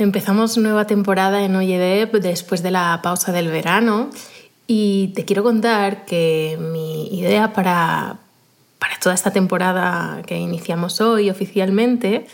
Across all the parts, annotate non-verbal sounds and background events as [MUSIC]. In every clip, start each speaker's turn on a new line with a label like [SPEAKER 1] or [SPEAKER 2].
[SPEAKER 1] Empezamos nueva temporada en Oyedep después de la pausa del verano y te quiero contar que mi idea para, para toda esta temporada que iniciamos hoy oficialmente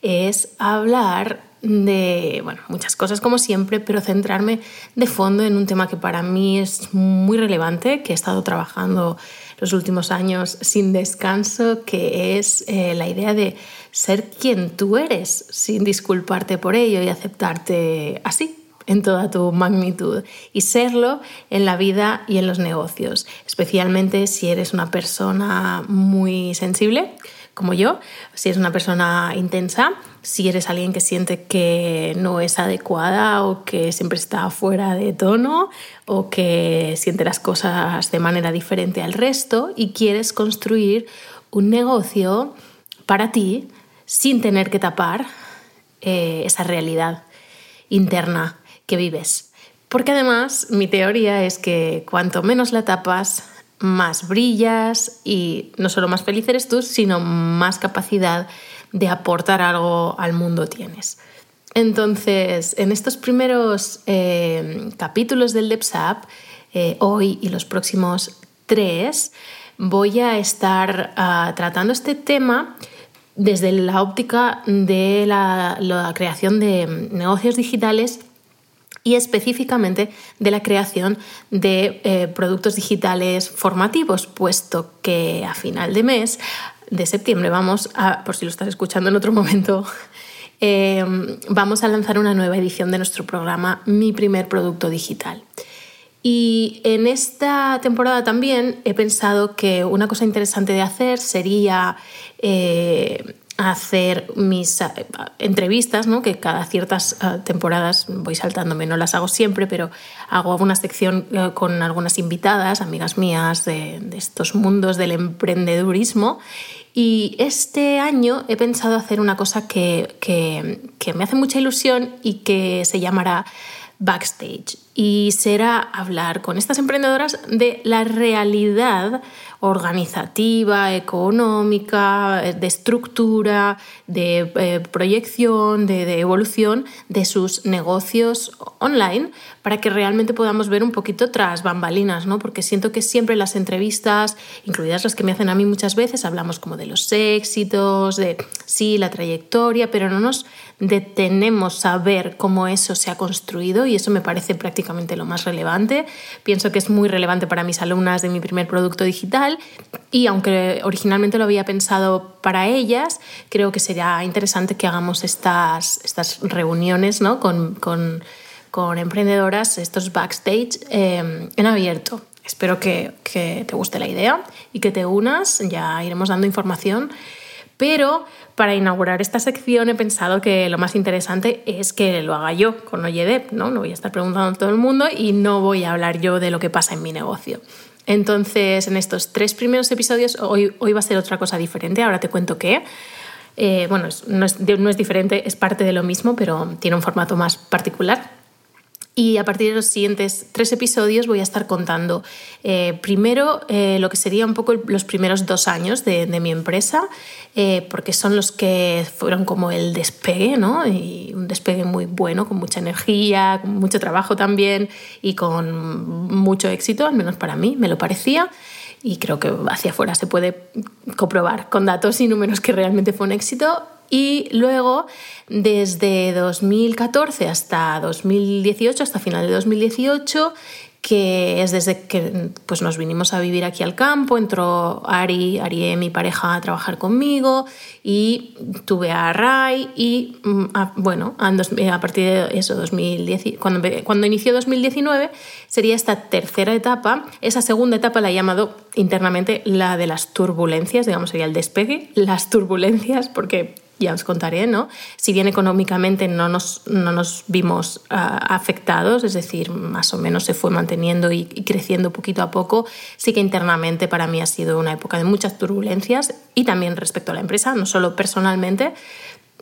[SPEAKER 1] es hablar de bueno, muchas cosas como siempre, pero centrarme de fondo en un tema que para mí es muy relevante, que he estado trabajando los últimos años sin descanso, que es eh, la idea de ser quien tú eres sin disculparte por ello y aceptarte así, en toda tu magnitud y serlo en la vida y en los negocios, especialmente si eres una persona muy sensible como yo, si eres una persona intensa, si eres alguien que siente que no es adecuada o que siempre está fuera de tono o que siente las cosas de manera diferente al resto y quieres construir un negocio para ti sin tener que tapar eh, esa realidad interna que vives. Porque además mi teoría es que cuanto menos la tapas, más brillas y no solo más feliz eres tú, sino más capacidad de aportar algo al mundo tienes. Entonces, en estos primeros eh, capítulos del DEPSAP, eh, hoy y los próximos tres, voy a estar ah, tratando este tema desde la óptica de la creación de negocios digitales y específicamente de la creación de eh, productos digitales formativos, puesto que a final de mes de septiembre vamos a, por si lo estás escuchando en otro momento, [LAUGHS] eh, vamos a lanzar una nueva edición de nuestro programa Mi primer producto digital. Y en esta temporada también he pensado que una cosa interesante de hacer sería eh, hacer mis eh, entrevistas, ¿no? que cada ciertas eh, temporadas voy saltándome, no las hago siempre, pero hago una sección con algunas invitadas, amigas mías de, estos mundos del emprendedurismo. Y este año he pensado hacer una cosa que, que me hace mucha ilusión y que se llamará Backstage. Y será hablar con estas emprendedoras de la realidad organizativa, económica, de estructura, de eh, proyección, de, evolución de sus negocios online para que realmente podamos ver un poquito tras bambalinas, ¿no? Porque siento que siempre las entrevistas, incluidas las que me hacen a mí muchas veces, hablamos como de los éxitos, de sí, la trayectoria, pero no nos detenemos a ver cómo eso se ha construido y eso me parece prácticamente lo más relevante. Pienso que es muy relevante para mis alumnas de mi primer producto digital y aunque originalmente lo había pensado para ellas, creo que sería interesante que hagamos estas, estas reuniones ¿no? con, con, con emprendedoras, estos backstage eh, en abierto. Espero que, que te guste la idea y que te unas, ya iremos dando información. Pero para inaugurar esta sección he pensado que lo más interesante es que lo haga yo con Oyedep, ¿no? No voy a estar preguntando a todo el mundo y no voy a hablar yo de lo que pasa en mi negocio. Entonces, en estos tres primeros episodios, hoy, hoy va a ser otra cosa diferente, ahora te cuento qué. Eh, bueno, no es, no es diferente, es parte de lo mismo, pero tiene un formato más particular. Y a partir de los siguientes tres episodios voy a estar contando eh, primero eh, lo que sería un poco los primeros dos años de, mi empresa, eh, porque son los que fueron como el despegue, ¿no? Y un despegue muy bueno, con mucha energía, con mucho trabajo también y con mucho éxito, al menos para mí, me lo parecía. Y creo que hacia afuera se puede comprobar con datos y números que realmente fue un éxito y luego, desde 2014 hasta 2018, hasta final de 2018, que es desde que pues, nos vinimos a vivir aquí al campo, entró Ari, Ari, mi pareja, a trabajar conmigo y tuve a Ray y mm, bueno, a, partir de eso, 2010, cuando, cuando inició 2019, sería esta tercera etapa. Esa segunda etapa la he llamado internamente la de las turbulencias, digamos, sería el despegue, las turbulencias, porque ya os contaré, ¿no? Si bien económicamente no nos, no nos vimos ah, afectados, es decir, más o menos se fue manteniendo y, creciendo poquito a poco, sí que internamente para mí ha sido una época de muchas turbulencias y también respecto a la empresa, no solo personalmente.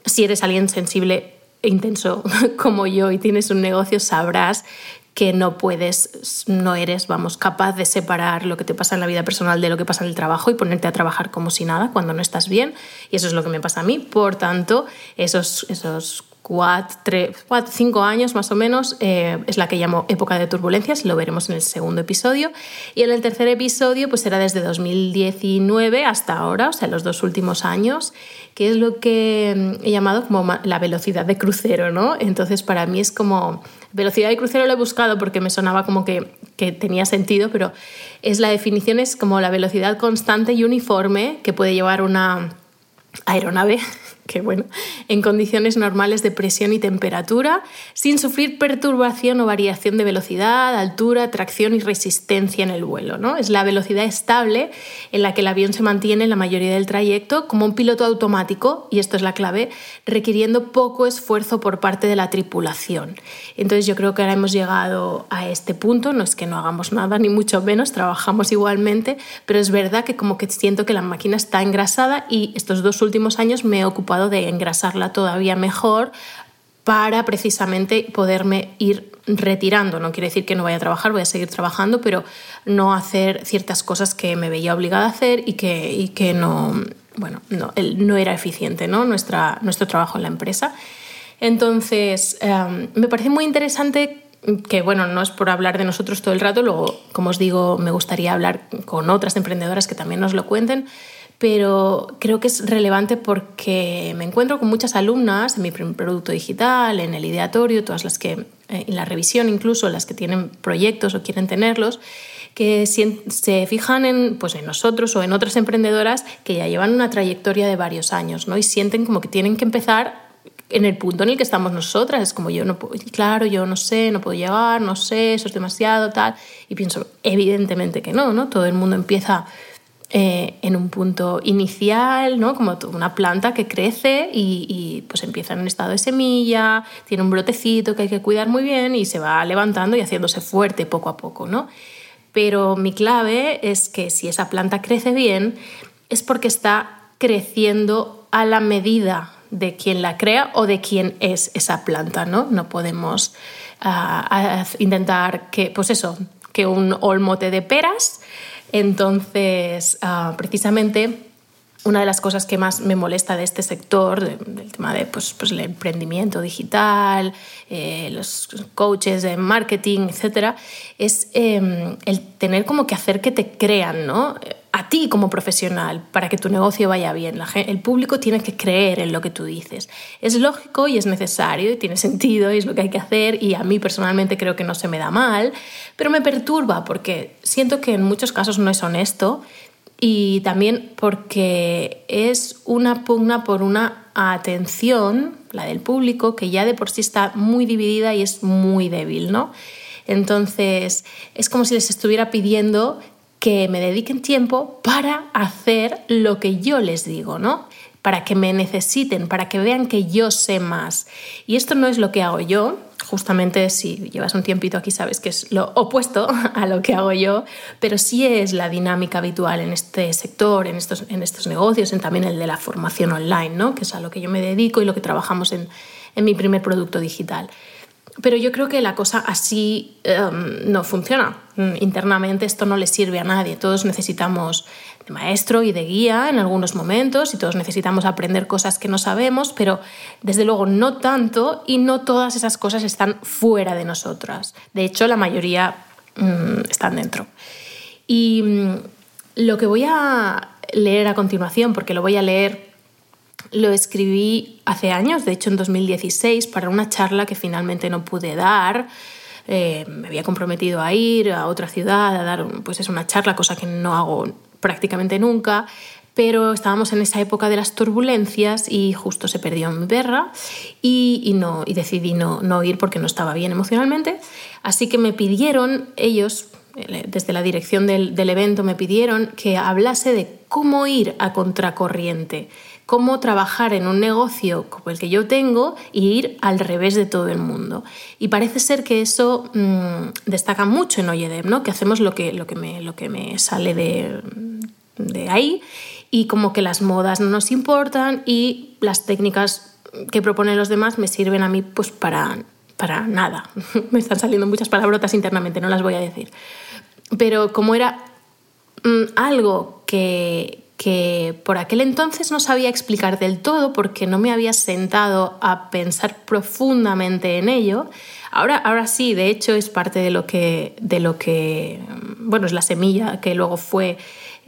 [SPEAKER 1] Si eres alguien sensible e intenso [LAUGHS] como yo y tienes un negocio, sabrás que no puedes, no eres, vamos, capaz de separar lo que te pasa en la vida personal de lo que pasa en el trabajo y ponerte a trabajar como si nada cuando no estás bien. Y eso es lo que me pasa a mí. Por tanto, esos, esos cuatro, cinco años más o menos, eh, es la que llamo época de turbulencias, lo veremos en el segundo episodio. Y en el tercer episodio, pues será desde 2019 hasta ahora, o sea, los dos últimos años, que es lo que he llamado como la velocidad de crucero, ¿no? Entonces, para mí es como... Velocidad de crucero lo he buscado porque me sonaba como que, que tenía sentido, pero es la definición es como la velocidad constante y uniforme que puede llevar una aeronave que bueno, en condiciones normales de presión y temperatura, sin sufrir perturbación o variación de velocidad, altura, tracción y resistencia en el vuelo. ¿no? Es la velocidad estable en la que el avión se mantiene en la mayoría del trayecto como un piloto automático, y esto es la clave, requiriendo poco esfuerzo por parte de la tripulación. Entonces yo creo que ahora hemos llegado a este punto, no es que no hagamos nada, ni mucho menos, trabajamos igualmente, pero es verdad que como que siento que la máquina está engrasada y estos dos últimos años me he ocupado de engrasarla todavía mejor para precisamente poderme ir retirando. No quiere decir que no vaya a trabajar, voy a seguir trabajando, pero no hacer ciertas cosas que me veía obligada a hacer y que, y que no, bueno, no, no era eficiente ¿no? Nuestra, nuestro trabajo en la empresa. Entonces, em, me parece muy interesante que, bueno, no es por hablar de nosotros todo el rato, luego, como os digo, me gustaría hablar con otras emprendedoras que también nos lo cuenten, pero creo que es relevante porque me encuentro con muchas alumnas en mi producto digital, en el ideatorio, todas las que, eh, en la revisión incluso, las que tienen proyectos o quieren tenerlos, que se fijan en, pues en nosotros o en otras emprendedoras que ya llevan una trayectoria de varios años ¿no? y sienten como que tienen que empezar en el punto en el que estamos nosotras. Es como yo no puedo, claro, yo no sé, no puedo llegar, no sé, eso es demasiado, tal. Y pienso, evidentemente que no, ¿no? Todo el mundo empieza eh, en un punto inicial, ¿no? como una planta que crece y, pues empieza en un estado de semilla, tiene un brotecito que hay que cuidar muy bien y se va levantando y haciéndose fuerte poco a poco. ¿no? Pero mi clave es que si esa planta crece bien es porque está creciendo a la medida de quien la crea o de quién es esa planta. No, no podemos ah, intentar que, pues eso, que un olmote de peras entonces, ah, precisamente una de las cosas que más me molesta de este sector, del tema de pues, pues el emprendimiento digital, eh, los coaches de marketing, etcétera, es em, el tener como que hacer que te crean, ¿no? A ti como profesional, para que tu negocio vaya bien. el público tiene que creer en lo que tú dices. Es lógico y es necesario y tiene [LAUGHS] sentido y es lo que hay que hacer y a mí personalmente creo que no se me da mal, pero me perturba porque siento que en muchos casos no es honesto y también porque es una pugna por una atención, la del público, que ya de por sí está muy dividida y es muy débil, ¿no? Entonces, es como si les estuviera pidiendo que me dediquen tiempo para hacer lo que yo les digo, ¿no? Para que me necesiten, para que vean que yo sé más. Y esto no es lo que hago yo, justamente si llevas un tiempito aquí sabes que es lo opuesto [LAUGHS] a lo que hago yo, pero sí es la dinámica habitual en este sector, en estos, en estos negocios, en también el de la formación online, ¿no? que es a lo que yo me dedico y lo que trabajamos en, en mi primer producto digital. Pero yo creo que la cosa así em, no funciona. Mm, internamente esto no le sirve a nadie. Todos necesitamos de maestro y de guía en algunos momentos y todos necesitamos aprender cosas que no sabemos, pero desde luego no tanto y no todas esas cosas están fuera de nosotras. De hecho, la mayoría mm, están dentro. Y mm, lo que voy a leer a continuación, porque lo voy a leer lo escribí hace años, de hecho en 2016, para una charla que finalmente no pude dar. Eh, me había comprometido a ir a otra ciudad a dar pues es una charla, cosa que no hago prácticamente nunca, pero estábamos en esa época de las turbulencias y justo se perdió mi perra y, no, y decidí no, no ir porque no estaba bien emocionalmente. Así que me pidieron ellos, desde la dirección del, del evento, me pidieron que hablase de cómo ir a contracorriente cómo trabajar en un negocio como el que yo tengo e ir al revés de todo el mundo. Y parece ser que eso mm, destaca mucho en Oyedem, ¿no? que hacemos lo que, lo que, me, lo que me sale de, de ahí y como que las modas no nos importan y las técnicas que proponen los demás me sirven a mí pues para, para nada. [LAUGHS] me están saliendo muchas palabrotas internamente, no las voy a decir. Pero como era mm, algo que, que por aquel entonces no sabía explicar del todo porque no me había sentado a pensar profundamente en ello. Ahora, ahora sí, de hecho es parte de lo que, de lo que, bueno, es la semilla que luego fue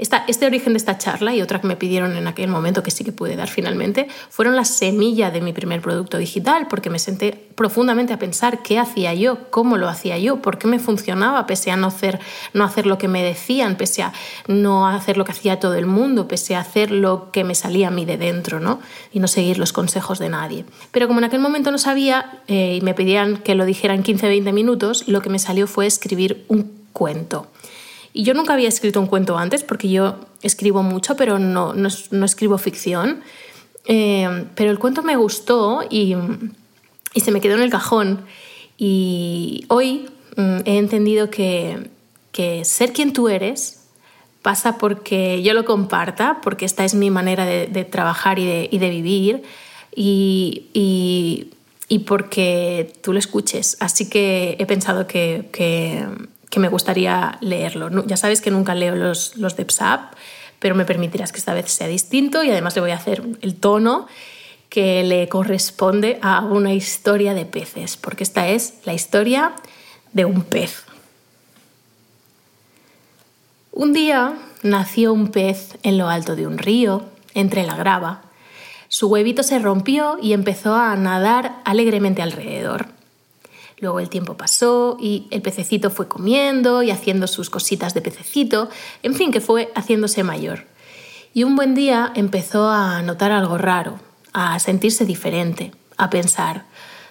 [SPEAKER 1] este origen de esta charla y otra que me pidieron en aquel momento que sí que pude dar finalmente, fueron la semilla de mi primer producto digital, porque me senté profundamente a pensar qué hacía yo, cómo lo hacía yo, por qué me funcionaba, pese a no hacer, no hacer lo que me decían, pese a no hacer lo que hacía todo el mundo, pese a hacer lo que me salía a mí de dentro, ¿no? Y no seguir los consejos de nadie. Pero como en aquel momento no sabía eh, y me pedían que lo dijera en 15-20 minutos, lo que me salió fue escribir un cuento. Y yo nunca había escrito un cuento antes porque yo escribo mucho, pero no, no, escribo ficción. Eh, pero el cuento me gustó y, y, se me quedó en el cajón. Y hoy mm, he entendido que, que, ser quien tú eres pasa porque yo lo comparta, porque esta es mi manera de, trabajar y de, y de vivir. Y, y, porque tú lo escuches. Así que he pensado que, que que me gustaría leerlo. Ya sabes que nunca leo los, los de PSAP, pero me permitirás que esta vez sea distinto y además le voy a hacer el tono que le corresponde a una historia de peces, porque esta es la historia de un pez. Un día nació un pez en lo alto de un río, entre la grava. Su huevito se rompió y empezó a nadar alegremente alrededor. Luego el tiempo pasó y el pececito fue comiendo y haciendo sus cositas de pececito, en fin, que fue haciéndose mayor. Y un buen día empezó a notar algo raro, a sentirse diferente, a pensar,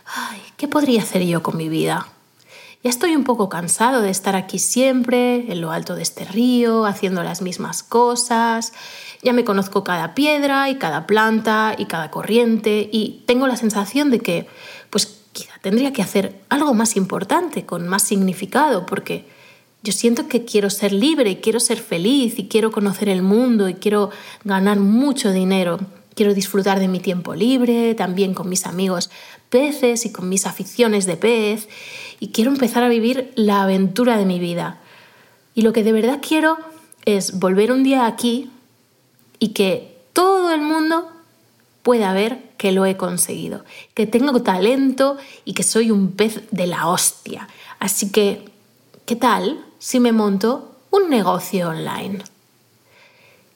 [SPEAKER 1] ay, ¿qué podría hacer yo con mi vida? Ya estoy un poco cansado de estar aquí siempre, en lo alto de este río, haciendo las mismas cosas. Ya me conozco cada piedra y cada planta y cada corriente y tengo la sensación de que, quizá tendría que hacer algo más importante, con más significado, porque yo siento que quiero ser libre, y quiero ser feliz y quiero conocer el mundo y quiero ganar mucho dinero. Quiero disfrutar de mi tiempo libre, también con mis amigos peces y con mis aficiones de pez. Y quiero empezar a vivir la aventura de mi vida. Y lo que de verdad quiero es volver un día aquí y que todo el mundo pueda ver que lo he conseguido, que tengo talento y que soy un pez de la hostia. Así que, ¿qué tal si me monto un negocio online?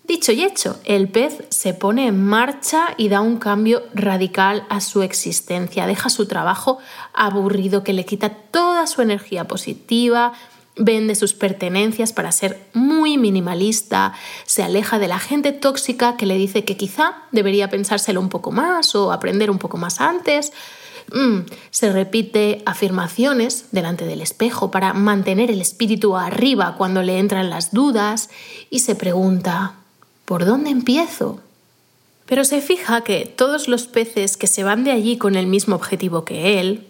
[SPEAKER 1] Dicho y hecho, el pez se pone en marcha y da un cambio radical a su existencia. Deja su trabajo aburrido que le quita toda su energía positiva, vende sus pertenencias para ser muy minimalista, se aleja de la gente tóxica que le dice que quizá debería pensárselo un poco más o aprender un poco más antes. Mm, se repite afirmaciones delante del espejo para mantener el espíritu arriba cuando le entran las dudas y se pregunta, ¿por dónde empiezo? Pero se fija que todos los peces que se van de allí con el mismo objetivo que él,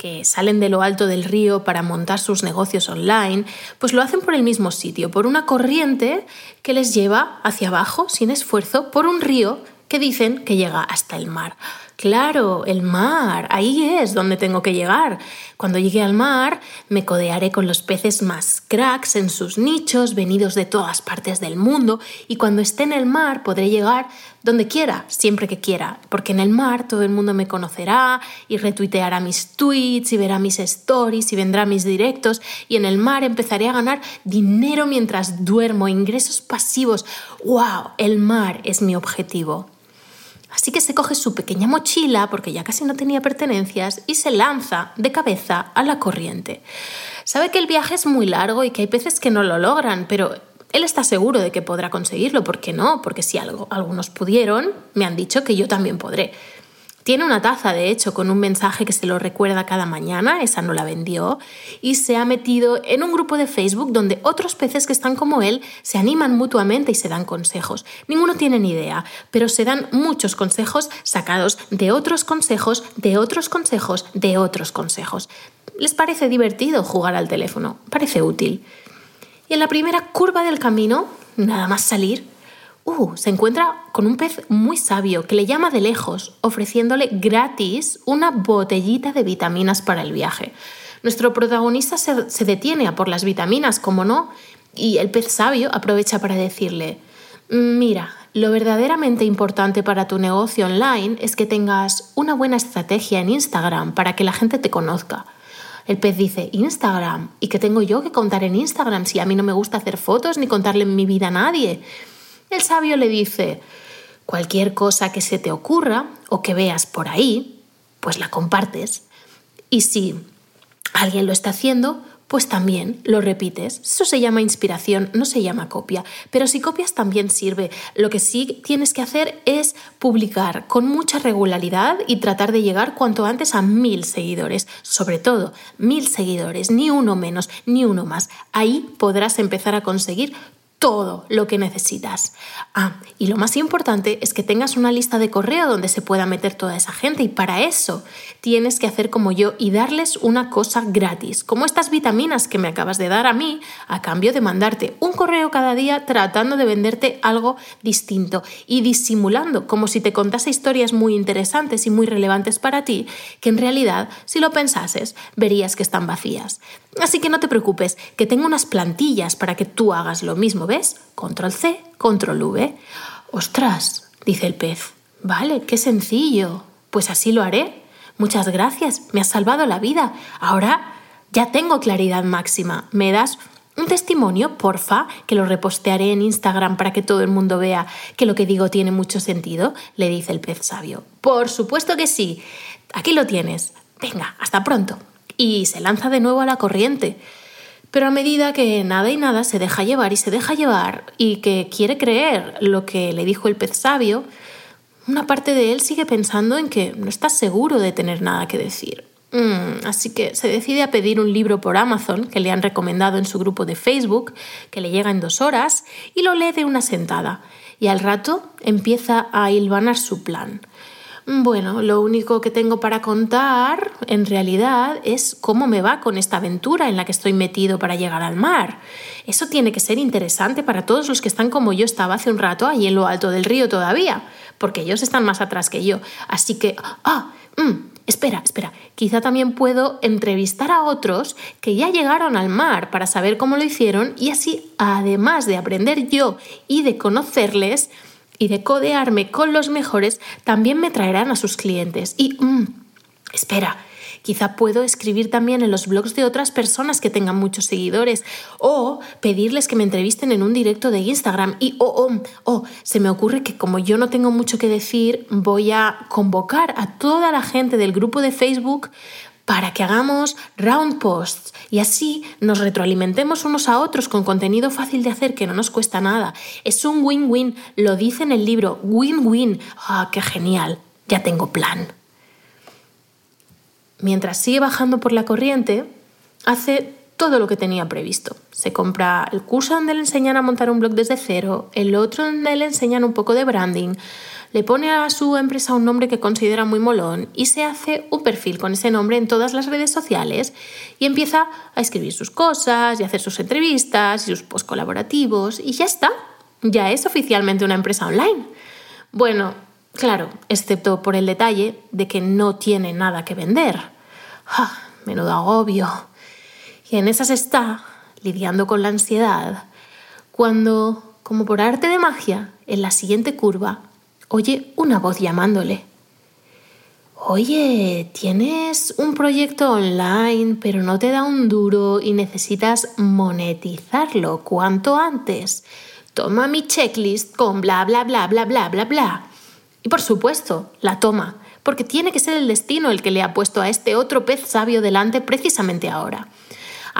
[SPEAKER 1] que salen de lo alto del río para montar sus negocios online, pues lo hacen por el mismo sitio, por una corriente que les lleva hacia abajo sin esfuerzo por un río que dicen que llega hasta el mar. Claro, el mar, ahí es donde tengo que llegar. Cuando llegue al mar, me codearé con los peces más cracks en sus nichos, venidos de todas partes del mundo, y cuando esté en el mar podré llegar donde quiera, siempre que quiera, porque en el mar todo el mundo me conocerá y retuiteará mis tweets y verá mis stories y vendrá mis directos, y en el mar empezaré a ganar dinero mientras duermo, ingresos pasivos. ¡Wow! El mar es mi objetivo. Así que se coge su pequeña mochila, porque ya casi no tenía pertenencias, y se lanza de cabeza a la corriente. Sabe que el viaje es muy largo y que hay peces que no lo logran, pero él está seguro de que podrá conseguirlo. ¿Por qué no? Porque si algo, algunos pudieron, me han dicho que yo también podré. Tiene una taza, de hecho, con un mensaje que se lo recuerda cada mañana, esa no la vendió, y se ha metido en un grupo de Facebook donde otros peces que están como él se animan mutuamente y se dan consejos. Ninguno tiene ni idea, pero se dan muchos consejos sacados de otros consejos, de otros consejos, de otros consejos. Les parece divertido jugar al teléfono, parece útil. Y en la primera curva del camino, nada más salir, Uh, se encuentra con un pez muy sabio que le llama de lejos, ofreciéndole gratis una botellita de vitaminas para el viaje. Nuestro protagonista se, detiene a por las vitaminas, como no, y el pez sabio aprovecha para decirle, Mira, lo verdaderamente importante para tu negocio online es que tengas una buena estrategia en Instagram para que la gente te conozca. El pez dice, Instagram, ¿y qué tengo yo que contar en Instagram si a mí no me gusta hacer fotos ni contarle mi vida a nadie? El sabio le dice, cualquier cosa que se te ocurra o que veas por ahí, pues la compartes. Y si alguien lo está haciendo, pues también lo repites. Eso se llama inspiración, no se llama copia. Pero si copias también sirve. Lo que sí tienes que hacer es publicar con mucha regularidad y tratar de llegar cuanto antes a mil seguidores. Sobre todo, mil seguidores, ni uno menos, ni uno más. Ahí podrás empezar a conseguir todo lo que necesitas. Ah, y lo más importante es que tengas una lista de correo donde se pueda meter toda esa gente y para eso tienes que hacer como yo y darles una cosa gratis, como estas vitaminas que me acabas de dar a mí a cambio de mandarte un correo cada día tratando de venderte algo distinto y disimulando como si te contase historias muy interesantes y muy relevantes para ti, que en realidad si lo pensases verías que están vacías. Así que no te preocupes, que tengo unas plantillas para que tú hagas lo mismo, ¿ves? Control C, control V. Ostras, dice el pez. Vale, qué sencillo. Pues así lo haré. Muchas gracias, me has salvado la vida. Ahora ya tengo claridad máxima. ¿Me das un testimonio, porfa, que lo repostearé en Instagram para que todo el mundo vea que lo que digo tiene mucho sentido? Le dice el pez sabio. Por supuesto que sí. Aquí lo tienes. Venga, hasta pronto y se lanza de nuevo a la corriente. Pero a medida que nada y nada se deja llevar y se deja llevar y que quiere creer lo que le dijo el pez sabio, una parte de él sigue pensando en que no está seguro de tener nada que decir. Mm, así que se decide a pedir un libro por Amazon que le han recomendado en su grupo de Facebook, que le llega en dos horas, y lo lee de una sentada. Y al rato empieza a hilvanar su plan. Bueno, lo único que tengo para contar en realidad es cómo me va con esta aventura en la que estoy metido para llegar al mar. Eso tiene que ser interesante para todos los que están como yo estaba hace un rato ahí en lo alto del río todavía, porque ellos están más atrás que yo. Así que, ah, mm, espera, espera, quizá también puedo entrevistar a otros que ya llegaron al mar para saber cómo lo hicieron y así, además de aprender yo y de conocerles, y de codearme con los mejores, también me traerán a sus clientes. Y, mm, espera, Quizá puedo escribir también en los blogs de otras personas que tengan muchos seguidores o pedirles que me entrevisten en un directo de Instagram. Y, oh, oh, oh, se me ocurre que como yo no tengo mucho que decir, voy a convocar a toda la gente del grupo de Facebook para que hagamos round posts y así nos retroalimentemos unos a otros con contenido fácil de hacer que no nos cuesta nada. Es un win-win, lo dice en el libro, win-win. ¡Ah, qué genial! Ya tengo plan. Mientras sigue bajando por la corriente, hace todo lo que tenía previsto. Se compra el curso donde le enseñan a montar un blog desde cero, el otro donde le enseñan un poco de branding, le pone a su empresa un nombre que considera muy molón y se hace un perfil con ese nombre en todas las redes sociales y empieza a escribir sus cosas y hacer sus entrevistas y sus post colaborativos y ya está. Ya es oficialmente una empresa online. Bueno, claro, excepto por el detalle de que no tiene nada que vender. ¡Ah, menudo agobio. Y en esas está, lidiando con la ansiedad, cuando, como por arte de magia, en la siguiente curva, oye una voz llamándole. Oye, tienes un proyecto online, pero no te da un duro y necesitas monetizarlo cuanto antes. Toma mi checklist con bla bla bla bla bla bla bla. Y por supuesto, la toma, porque tiene que ser el destino el que le ha puesto a este otro pez sabio delante precisamente ahora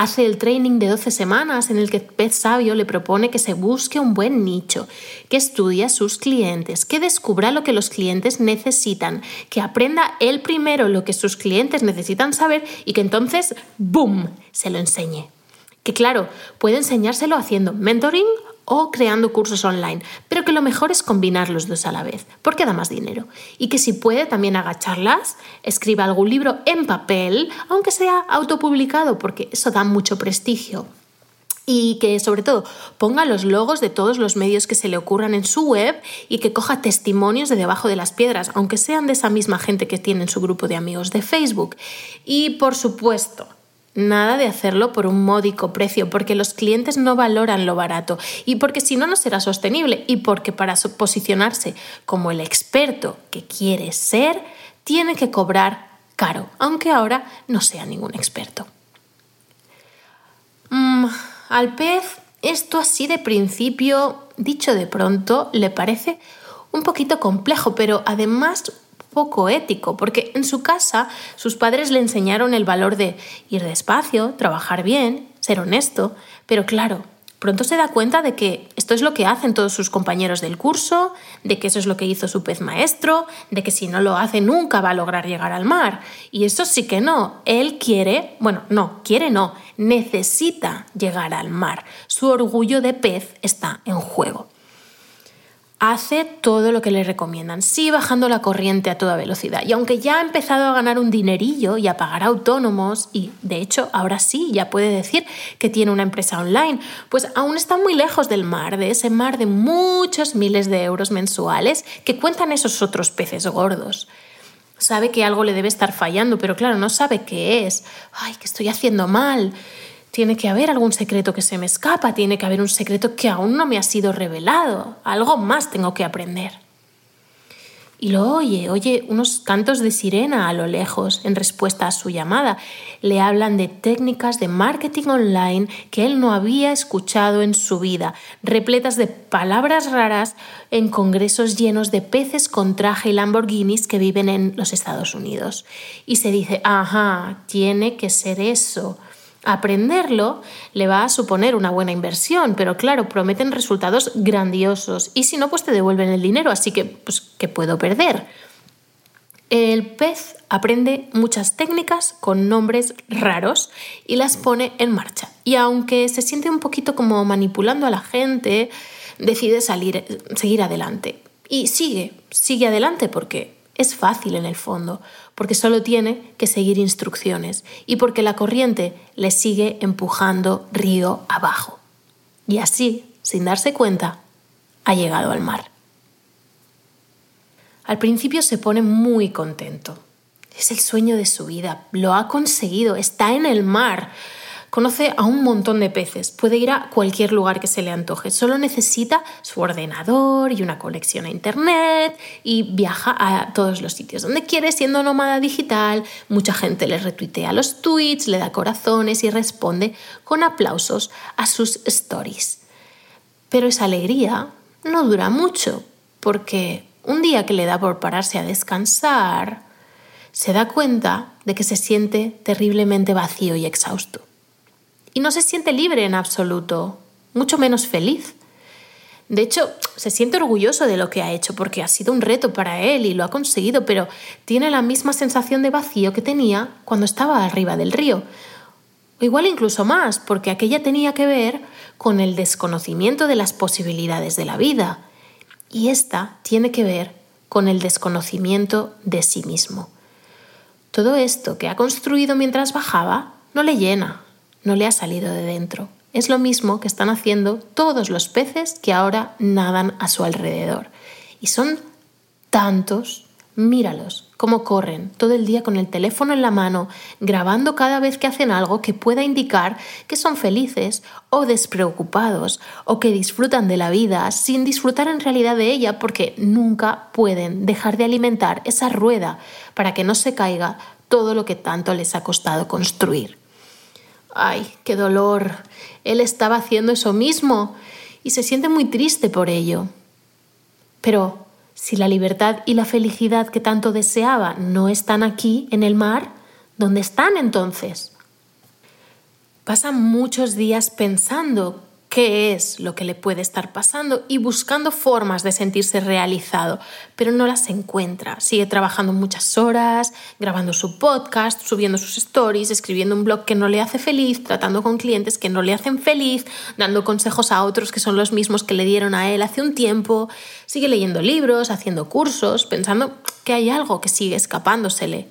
[SPEAKER 1] hace el training de 12 semanas en el que Pez Sabio le propone que se busque un buen nicho, que estudie a sus clientes, que descubra lo que los clientes necesitan, que aprenda él primero lo que sus clientes necesitan saber y que entonces, ¡boom!, se lo enseñe. Que claro, puede enseñárselo haciendo mentoring o creando cursos online, pero que lo mejor es combinar los dos a la vez, porque da más dinero. Y que si puede también haga charlas, escriba algún libro en papel, aunque sea autopublicado, porque eso da mucho prestigio. Y que sobre todo ponga los logos de todos los medios que se le ocurran en su web y que coja testimonios de debajo de las piedras, aunque sean de esa misma gente que tiene en su grupo de amigos de Facebook. Y por supuesto, Nada de hacerlo por un módico precio, porque los clientes no valoran lo barato y porque si no, no será sostenible y porque para posicionarse como el experto que quiere ser, tiene que cobrar caro, aunque ahora no sea ningún experto. Mm, al pez, esto así de principio, dicho de pronto, le parece un poquito complejo, pero además poco ético, porque en su casa sus padres le enseñaron el valor de ir despacio, trabajar bien, ser honesto, pero claro, pronto se da cuenta de que esto es lo que hacen todos sus compañeros del curso, de que eso es lo que hizo su pez maestro, de que si no lo hace nunca va a lograr llegar al mar. Y eso sí que no, él quiere, bueno, no, quiere no, necesita llegar al mar. Su orgullo de pez está en juego hace todo lo que le recomiendan, sigue bajando la corriente a toda velocidad. Y aunque ya ha empezado a ganar un dinerillo y a pagar autónomos, y de hecho ahora sí ya puede decir que tiene una empresa online, pues aún está muy lejos del mar, de ese mar de muchos miles de euros mensuales que cuentan esos otros peces gordos. Sabe que algo le debe estar fallando, pero claro, no sabe qué es. Ay, que estoy haciendo mal tiene que haber algún secreto que se me escapa, tiene que haber un secreto que aún no me ha sido revelado, algo más tengo que aprender. Y lo oye, oye unos cantos de sirena a lo lejos en respuesta a su llamada. Le hablan de técnicas de marketing online que él no había escuchado en su vida, repletas de palabras raras en congresos llenos de peces con traje y Lamborghinis que viven en los Estados Unidos. Y se dice, ajá, tiene que ser eso Aprenderlo le va a suponer una buena inversión, pero claro, prometen resultados grandiosos y si no, pues te devuelven el dinero, así que, pues, ¿qué puedo perder? El pez aprende muchas técnicas con nombres raros y las pone en marcha. Y aunque se siente un poquito como manipulando a la gente, decide salir, seguir adelante. Y sigue, sigue adelante porque es fácil en el fondo, porque solo tiene que seguir instrucciones y porque la corriente le sigue empujando río abajo. Y así, sin darse cuenta, ha llegado al mar. Al principio se pone muy contento. Es el sueño de su vida, lo ha conseguido, está en el mar, Conoce a un montón de peces, puede ir a cualquier lugar que se le antoje, solo necesita su ordenador y una conexión a Internet y viaja a todos los sitios donde quiere siendo nómada digital. Mucha gente le retuitea los tweets, le da corazones y responde con aplausos a sus stories. Pero esa alegría no dura mucho, porque un día que le da por pararse a descansar, se da cuenta de que se siente terriblemente vacío y exhausto y no se siente libre en absoluto, mucho menos feliz. De hecho, se siente orgulloso de lo que ha hecho porque ha sido un reto para él y lo ha conseguido, pero tiene la misma sensación de vacío que tenía cuando estaba arriba del río. O igual incluso más, porque aquella tenía que ver con el desconocimiento de las posibilidades de la vida. Y esta tiene que ver con el desconocimiento de sí mismo. Todo esto que ha construido mientras bajaba no le llena, no le ha salido de dentro. Es lo mismo que están haciendo todos los peces que ahora nadan a su alrededor. Y son tantos, míralos, cómo corren todo el día con el teléfono en la mano, grabando cada vez que hacen algo que pueda indicar que son felices o despreocupados o que disfrutan de la vida sin disfrutar en realidad de ella porque nunca pueden dejar de alimentar esa rueda para que no se caiga todo lo que tanto les ha costado construir. Ay, qué dolor. Él estaba haciendo eso mismo y se siente muy triste por ello. Pero si la libertad y la felicidad que tanto deseaba no están aquí, en el mar, ¿dónde están entonces? Pasa muchos días pensando qué es lo que le puede estar pasando y buscando formas de sentirse realizado, pero no las encuentra. Sigue trabajando muchas horas, grabando su podcast, subiendo sus stories, escribiendo un blog que no le hace feliz, tratando con clientes que no le hacen feliz, dando consejos a otros que son los mismos que le dieron a él hace un tiempo. Sigue leyendo libros, haciendo cursos, pensando que hay algo que sigue escapándosele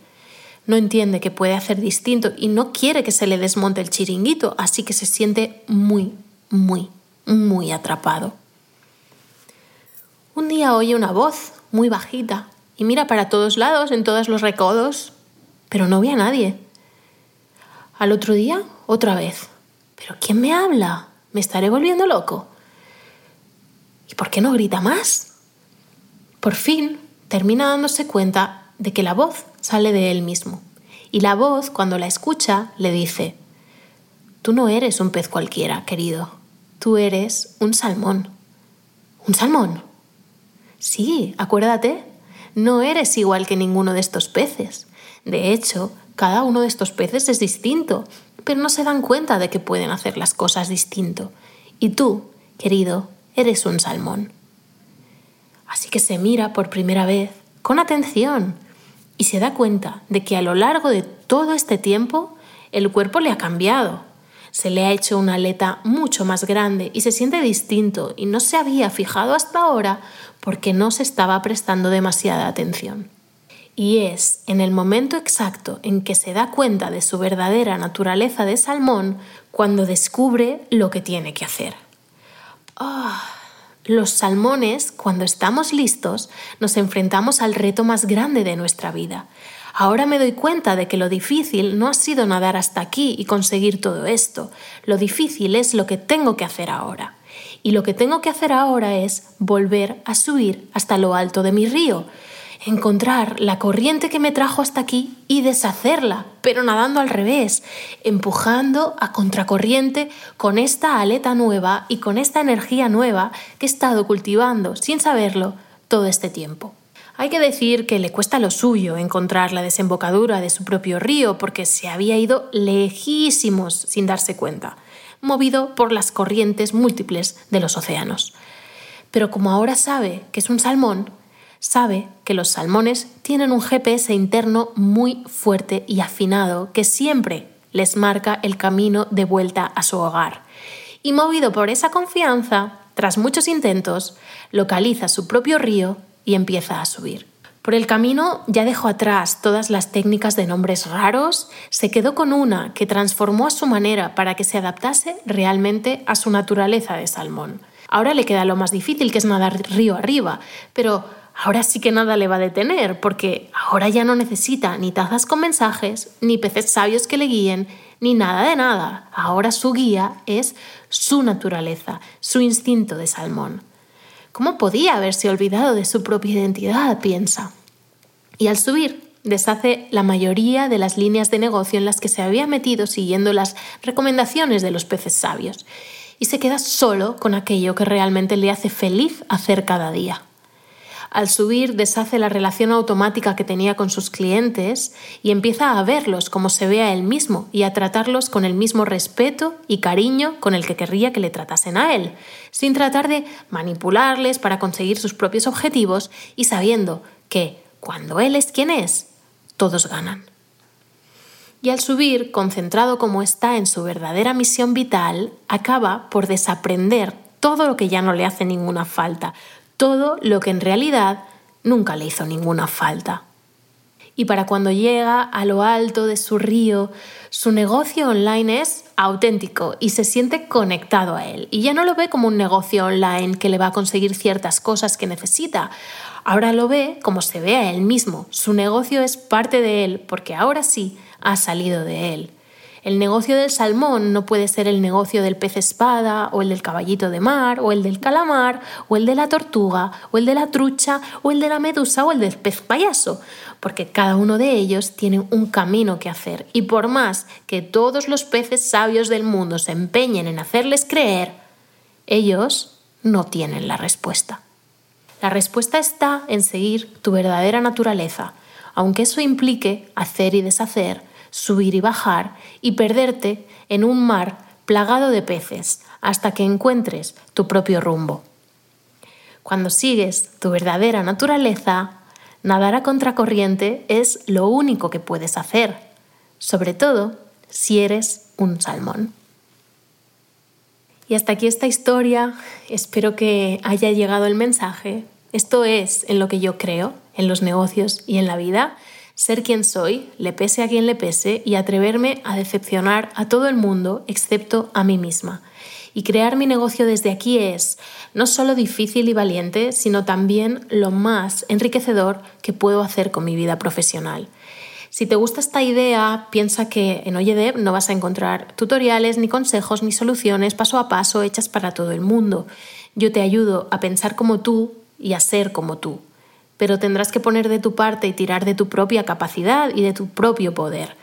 [SPEAKER 1] no entiende que puede hacer distinto y no quiere que se le desmonte el chiringuito, así que se siente muy, muy, muy atrapado. Un día oye una voz muy bajita y mira para todos lados, en todos los recodos, pero no ve a nadie. Al otro día, otra vez. ¿Pero quién me habla? ¿Me estaré volviendo loco? ¿Y por qué no grita más? Por fin termina dándose cuenta de que la voz sale de él mismo. Y la voz, cuando la escucha, le dice, Tú no eres un pez cualquiera, querido. Tú eres un salmón. ¿Un salmón? Sí, acuérdate, no eres igual que ninguno de estos peces. De hecho, cada uno de estos peces es distinto, pero no se dan cuenta de que pueden hacer las cosas distinto. Y tú, querido, eres un salmón. Así que se mira por primera vez con atención y se da cuenta de que a lo largo de todo este tiempo el cuerpo le ha cambiado se le ha hecho una aleta mucho más grande y se siente distinto y no se había fijado hasta ahora porque no se estaba prestando demasiada atención. Y es en el momento exacto en que se da cuenta de su verdadera naturaleza de salmón cuando descubre lo que tiene que hacer. Ah, los salmones, cuando estamos listos, nos enfrentamos al reto más grande de nuestra vida, Ahora me doy cuenta de que lo difícil no ha sido nadar hasta aquí y conseguir todo esto. Lo difícil es lo que tengo que hacer ahora. Y lo que tengo que hacer ahora es volver a subir hasta lo alto de mi río, encontrar la corriente que me trajo hasta aquí y deshacerla, pero nadando al revés, empujando a contracorriente con esta aleta nueva y con esta energía nueva que he estado cultivando sin saberlo todo este tiempo. Hay que decir que le cuesta lo suyo encontrar la desembocadura de su propio río porque se había ido lejísimos sin darse cuenta, movido por las corrientes múltiples de los océanos. Pero como ahora sabe que es un salmón, sabe que los salmones tienen un GPS interno muy fuerte y afinado que siempre les marca el camino de vuelta a su hogar. Y movido por esa confianza, tras muchos intentos, localiza su propio río y empieza a subir. Por el camino ya dejó atrás todas las técnicas de nombres raros, se quedó con una que transformó a su manera para que se adaptase realmente a su naturaleza de salmón. Ahora le queda lo más difícil, que es nadar río arriba, pero ahora sí que nada le va a detener, porque ahora ya no necesita ni tazas con mensajes, ni peces sabios que le guíen, ni nada de nada. Ahora su guía es su naturaleza, su instinto de salmón. ¿Cómo podía haberse olvidado de su propia identidad? piensa. Y al subir, deshace la mayoría de las líneas de negocio en las que se había metido siguiendo las recomendaciones de los peces sabios, y se queda solo con aquello que realmente le hace feliz hacer cada día. Al subir deshace la relación automática que tenía con sus clientes y empieza a verlos como se ve a él mismo y a tratarlos con el mismo respeto y cariño con el que querría que le tratasen a él, sin tratar de manipularles para conseguir sus propios objetivos y sabiendo que, cuando él es quien es, todos ganan. Y al subir, concentrado como está en su verdadera misión vital, acaba por desaprender todo lo que ya no le hace ninguna falta, todo lo que en realidad nunca le hizo ninguna falta. Y para cuando llega a lo alto de su río, su negocio online es auténtico y se siente conectado a él. Y ya no lo ve como un negocio online que le va a conseguir ciertas cosas que necesita. Ahora lo ve como se ve a él mismo. Su negocio es parte de él porque ahora sí ha salido de él. El negocio del salmón no puede ser el negocio del pez espada, o el del caballito de mar, o el del calamar, o el de la tortuga, o el de la trucha, o el de la medusa, o el del pez payaso, porque cada uno de ellos tiene un camino que hacer, y por más que todos los peces sabios del mundo se empeñen en hacerles creer, ellos no tienen la respuesta. La respuesta está en seguir tu verdadera naturaleza, aunque eso implique hacer y deshacer, subir y bajar y perderte en un mar plagado de peces hasta que encuentres tu propio rumbo. Cuando sigues tu verdadera naturaleza, nadar a contracorriente es lo único que puedes hacer, sobre todo si eres un salmón. Y hasta aquí esta historia, espero que haya llegado el mensaje. Esto es en lo que yo creo, en los negocios y en la vida ser quien soy, le pese a quien le pese, y atreverme a decepcionar a todo el mundo excepto a mí misma. Y crear mi negocio desde aquí es no solo difícil y valiente, sino también lo más enriquecedor que puedo hacer con mi vida profesional. Si te gusta esta idea, piensa que en Oyedeb no vas a encontrar tutoriales, ni consejos, ni soluciones paso a paso hechas para todo el mundo. Yo te ayudo a pensar como tú y a ser como tú. Pero tendrás que poner de tu parte y tirar de tu propia capacidad y de tu propio poder.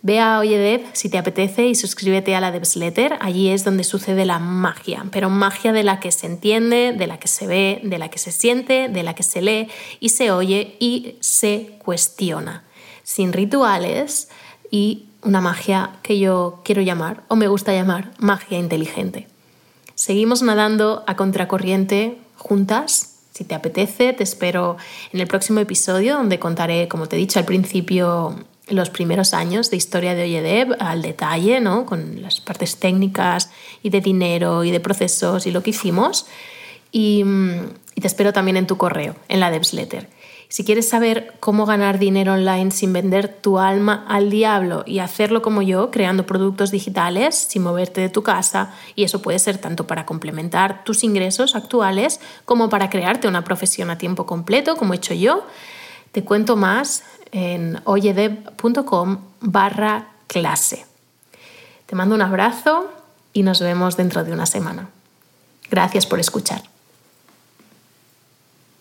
[SPEAKER 1] Ve a Oyedev si te apetece y suscríbete a la Devsletter. Allí es donde sucede la magia, pero magia de la que se entiende, de la que se ve, de la que se siente, de la que se lee y se oye y se cuestiona. Sin rituales y una magia que yo quiero llamar, o me gusta llamar, magia inteligente. Seguimos nadando a contracorriente juntas. Si te apetece, te espero en el próximo episodio donde contaré, como te he dicho al principio, los primeros años de historia de Oyedev al detalle, ¿no? con las partes técnicas y de dinero y de procesos y lo que hicimos. Y, mm, te espero también en tu correo, en la Devsletter. Si quieres saber cómo ganar dinero online sin vender tu alma al diablo y hacerlo como yo, creando productos digitales sin moverte de tu casa, y eso puede ser tanto para complementar tus ingresos actuales como para crearte una profesión a tiempo completo, como he hecho yo, te cuento más en oyedev.com barra clase. Te mando un abrazo y nos vemos dentro de una semana. Gracias por escuchar.